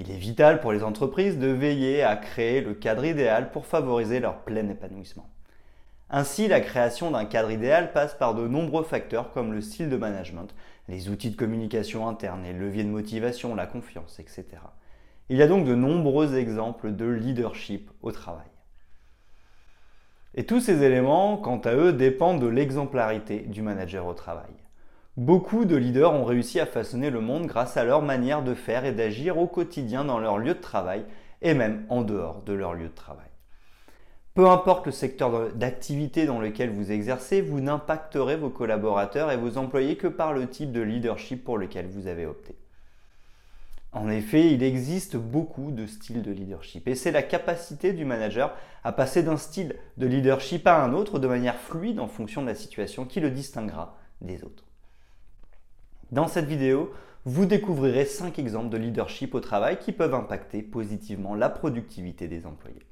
Il est vital pour les entreprises de veiller à créer le cadre idéal pour favoriser leur plein épanouissement. Ainsi, la création d'un cadre idéal passe par de nombreux facteurs comme le style de management, les outils de communication interne, les leviers de motivation, la confiance, etc. Il y a donc de nombreux exemples de leadership au travail. Et tous ces éléments, quant à eux, dépendent de l'exemplarité du manager au travail. Beaucoup de leaders ont réussi à façonner le monde grâce à leur manière de faire et d'agir au quotidien dans leur lieu de travail et même en dehors de leur lieu de travail. Peu importe le secteur d'activité dans lequel vous exercez, vous n'impacterez vos collaborateurs et vos employés que par le type de leadership pour lequel vous avez opté. En effet, il existe beaucoup de styles de leadership et c'est la capacité du manager à passer d'un style de leadership à un autre de manière fluide en fonction de la situation qui le distinguera des autres. Dans cette vidéo, vous découvrirez 5 exemples de leadership au travail qui peuvent impacter positivement la productivité des employés.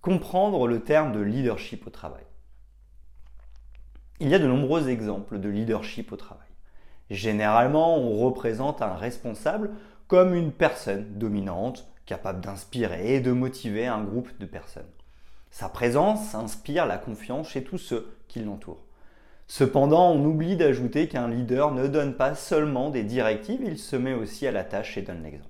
Comprendre le terme de leadership au travail. Il y a de nombreux exemples de leadership au travail. Généralement, on représente un responsable comme une personne dominante, capable d'inspirer et de motiver un groupe de personnes. Sa présence inspire la confiance chez tous ceux qui l'entourent. Cependant, on oublie d'ajouter qu'un leader ne donne pas seulement des directives, il se met aussi à la tâche et donne l'exemple.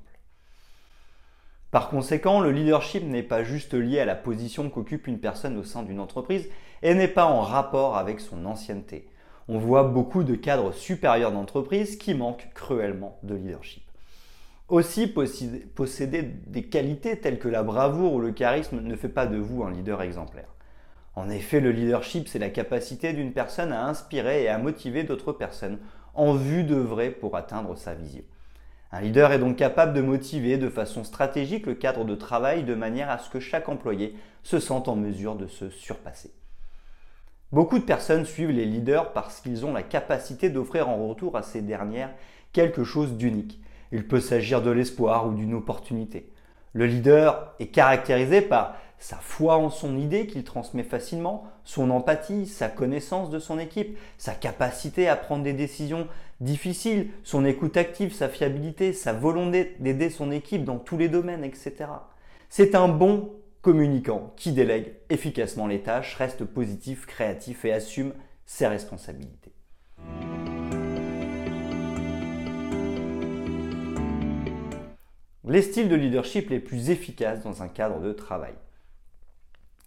Par conséquent, le leadership n'est pas juste lié à la position qu'occupe une personne au sein d'une entreprise et n'est pas en rapport avec son ancienneté. On voit beaucoup de cadres supérieurs d'entreprise qui manquent cruellement de leadership. Aussi, posséder des qualités telles que la bravoure ou le charisme ne fait pas de vous un leader exemplaire. En effet, le leadership, c'est la capacité d'une personne à inspirer et à motiver d'autres personnes en vue d'œuvrer pour atteindre sa vision. Un leader est donc capable de motiver de façon stratégique le cadre de travail de manière à ce que chaque employé se sente en mesure de se surpasser. Beaucoup de personnes suivent les leaders parce qu'ils ont la capacité d'offrir en retour à ces dernières quelque chose d'unique il peut s'agir de l'espoir ou d'une opportunité. Le leader est caractérisé par sa foi en son idée qu'il transmet facilement, son empathie, sa connaissance de son équipe, sa capacité à prendre des décisions difficiles, son écoute active, sa fiabilité, sa volonté d'aider son équipe dans tous les domaines, etc. C'est un bon communicant qui délègue efficacement les tâches, reste positif, créatif et assume ses responsabilités. Les styles de leadership les plus efficaces dans un cadre de travail.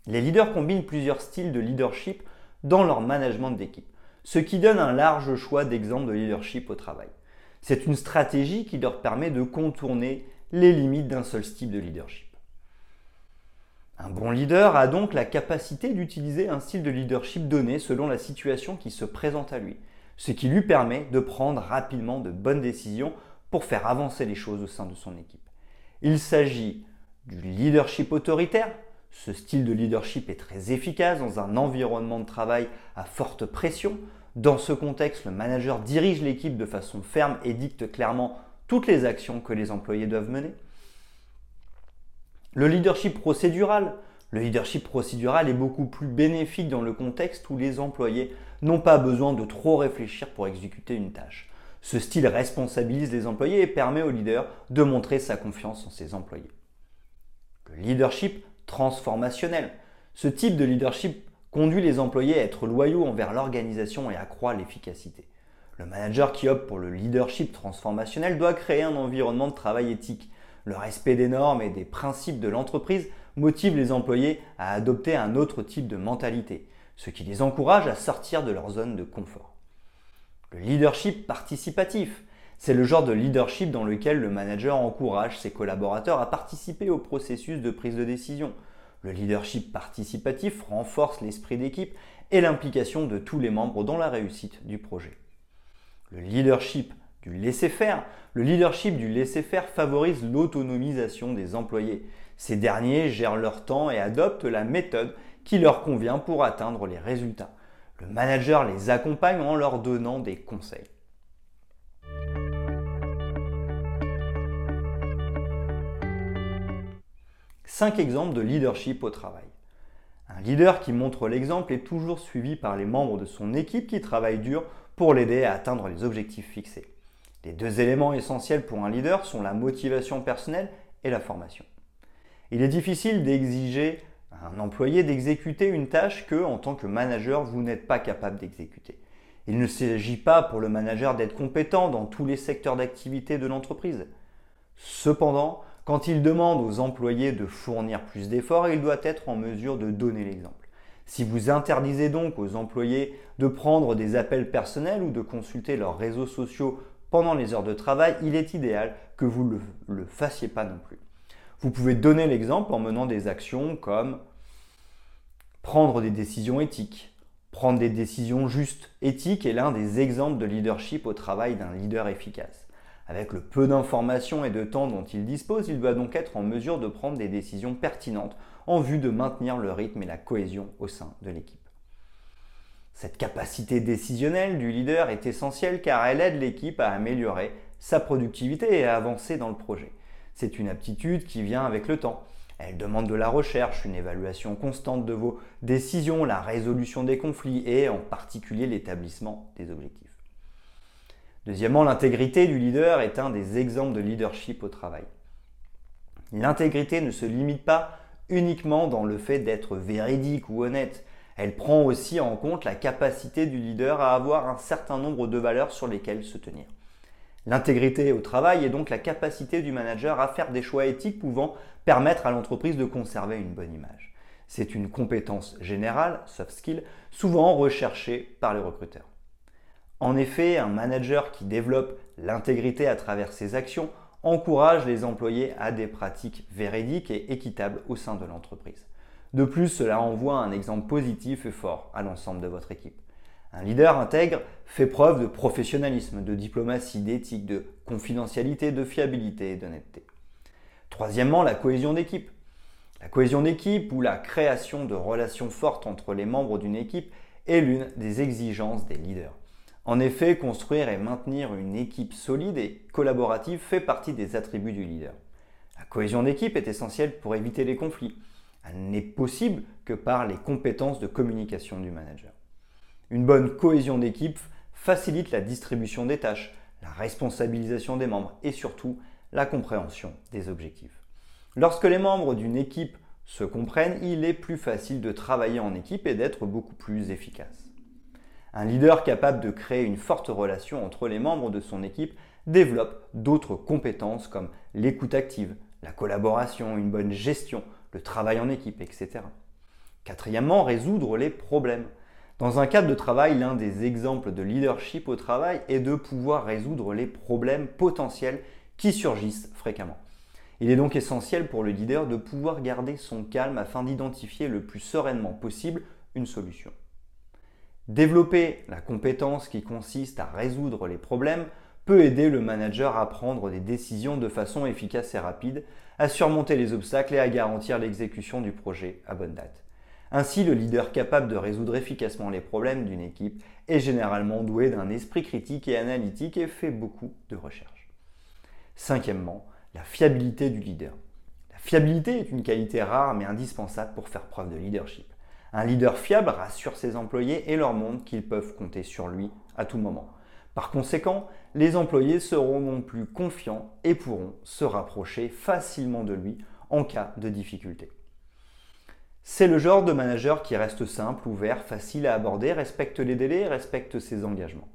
Les leaders combinent plusieurs styles de leadership dans leur management d'équipe, ce qui donne un large choix d'exemples de leadership au travail. C'est une stratégie qui leur permet de contourner les limites d'un seul style de leadership. Un bon leader a donc la capacité d'utiliser un style de leadership donné selon la situation qui se présente à lui, ce qui lui permet de prendre rapidement de bonnes décisions pour faire avancer les choses au sein de son équipe. Il s'agit du leadership autoritaire. Ce style de leadership est très efficace dans un environnement de travail à forte pression. Dans ce contexte, le manager dirige l'équipe de façon ferme et dicte clairement toutes les actions que les employés doivent mener. Le leadership procédural. Le leadership procédural est beaucoup plus bénéfique dans le contexte où les employés n'ont pas besoin de trop réfléchir pour exécuter une tâche. Ce style responsabilise les employés et permet au leader de montrer sa confiance en ses employés. Le leadership transformationnel. Ce type de leadership conduit les employés à être loyaux envers l'organisation et accroît l'efficacité. Le manager qui opte pour le leadership transformationnel doit créer un environnement de travail éthique. Le respect des normes et des principes de l'entreprise motive les employés à adopter un autre type de mentalité, ce qui les encourage à sortir de leur zone de confort. Le leadership participatif, c'est le genre de leadership dans lequel le manager encourage ses collaborateurs à participer au processus de prise de décision. Le leadership participatif renforce l'esprit d'équipe et l'implication de tous les membres dans la réussite du projet. Le leadership du laisser-faire, le leadership du laisser-faire favorise l'autonomisation des employés. Ces derniers gèrent leur temps et adoptent la méthode qui leur convient pour atteindre les résultats. Le manager les accompagne en leur donnant des conseils. Cinq exemples de leadership au travail. Un leader qui montre l'exemple est toujours suivi par les membres de son équipe qui travaillent dur pour l'aider à atteindre les objectifs fixés. Les deux éléments essentiels pour un leader sont la motivation personnelle et la formation. Il est difficile d'exiger un employé d'exécuter une tâche que, en tant que manager, vous n'êtes pas capable d'exécuter. Il ne s'agit pas pour le manager d'être compétent dans tous les secteurs d'activité de l'entreprise. Cependant, quand il demande aux employés de fournir plus d'efforts, il doit être en mesure de donner l'exemple. Si vous interdisez donc aux employés de prendre des appels personnels ou de consulter leurs réseaux sociaux pendant les heures de travail, il est idéal que vous ne le, le, fassiez pas non plus. Vous pouvez donner l'exemple en menant des actions comme prendre des décisions éthiques. Prendre des décisions justes. Éthique est l'un des exemples de leadership au travail d'un leader efficace. Avec le peu d'informations et de temps dont il dispose, il doit donc être en mesure de prendre des décisions pertinentes en vue de maintenir le rythme et la cohésion au sein de l'équipe. Cette capacité décisionnelle du leader est essentielle car elle aide l'équipe à améliorer sa productivité et à avancer dans le projet. C'est une aptitude qui vient avec le temps. Elle demande de la recherche, une évaluation constante de vos décisions, la résolution des conflits et en particulier l'établissement des objectifs. Deuxièmement, l'intégrité du leader est un des exemples de leadership au travail. L'intégrité ne se limite pas uniquement dans le fait d'être véridique ou honnête. Elle prend aussi en compte la capacité du leader à avoir un certain nombre de valeurs sur lesquelles se tenir. L'intégrité au travail est donc la capacité du manager à faire des choix éthiques pouvant permettre à l'entreprise de conserver une bonne image. C'est une compétence générale, soft skill, souvent recherchée par les recruteurs. En effet, un manager qui développe l'intégrité à travers ses actions encourage les employés à des pratiques véridiques et équitables au sein de l'entreprise. De plus, cela envoie un exemple positif et fort à l'ensemble de votre équipe. Un leader intègre fait preuve de professionnalisme, de diplomatie, d'éthique, de confidentialité, de fiabilité et d'honnêteté. Troisièmement, la cohésion d'équipe. La cohésion d'équipe ou la création de relations fortes entre les membres d'une équipe est l'une des exigences des leaders. En effet, construire et maintenir une équipe solide et collaborative fait partie des attributs du leader. La cohésion d'équipe est essentielle pour éviter les conflits. Elle n'est possible que par les compétences de communication du manager. Une bonne cohésion d'équipe facilite la distribution des tâches, la responsabilisation des membres et surtout la compréhension des objectifs. Lorsque les membres d'une équipe se comprennent, il est plus facile de travailler en équipe et d'être beaucoup plus efficace. Un leader capable de créer une forte relation entre les membres de son équipe développe d'autres compétences comme l'écoute active, la collaboration, une bonne gestion, le travail en équipe, etc. Quatrièmement, résoudre les problèmes. Dans un cadre de travail, l'un des exemples de leadership au travail est de pouvoir résoudre les problèmes potentiels qui surgissent fréquemment. Il est donc essentiel pour le leader de pouvoir garder son calme afin d'identifier le plus sereinement possible une solution. Développer la compétence qui consiste à résoudre les problèmes peut aider le manager à prendre des décisions de façon efficace et rapide, à surmonter les obstacles et à garantir l'exécution du projet à bonne date. Ainsi, le leader capable de résoudre efficacement les problèmes d'une équipe est généralement doué d'un esprit critique et analytique et fait beaucoup de recherches. Cinquièmement, la fiabilité du leader. La fiabilité est une qualité rare mais indispensable pour faire preuve de leadership. Un leader fiable rassure ses employés et leur montre qu'ils peuvent compter sur lui à tout moment. Par conséquent, les employés seront non plus confiants et pourront se rapprocher facilement de lui en cas de difficulté. C'est le genre de manager qui reste simple, ouvert, facile à aborder, respecte les délais, respecte ses engagements.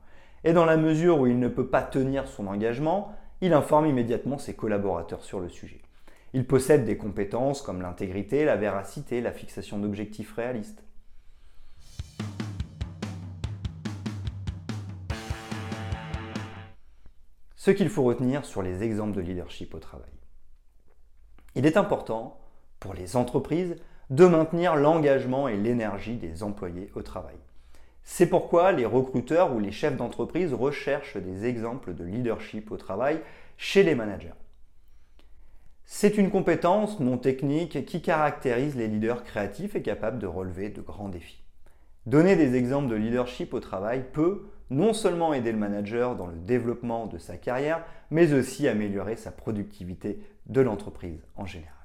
Et dans la mesure où il ne peut pas tenir son engagement, il informe immédiatement ses collaborateurs sur le sujet. Il possède des compétences comme l'intégrité, la véracité, la fixation d'objectifs réalistes. Ce qu'il faut retenir sur les exemples de leadership au travail. Il est important pour les entreprises de maintenir l'engagement et l'énergie des employés au travail. C'est pourquoi les recruteurs ou les chefs d'entreprise recherchent des exemples de leadership au travail chez les managers. C'est une compétence non technique qui caractérise les leaders créatifs et capables de relever de grands défis. Donner des exemples de leadership au travail peut non seulement aider le manager dans le développement de sa carrière, mais aussi améliorer sa productivité de l'entreprise en général.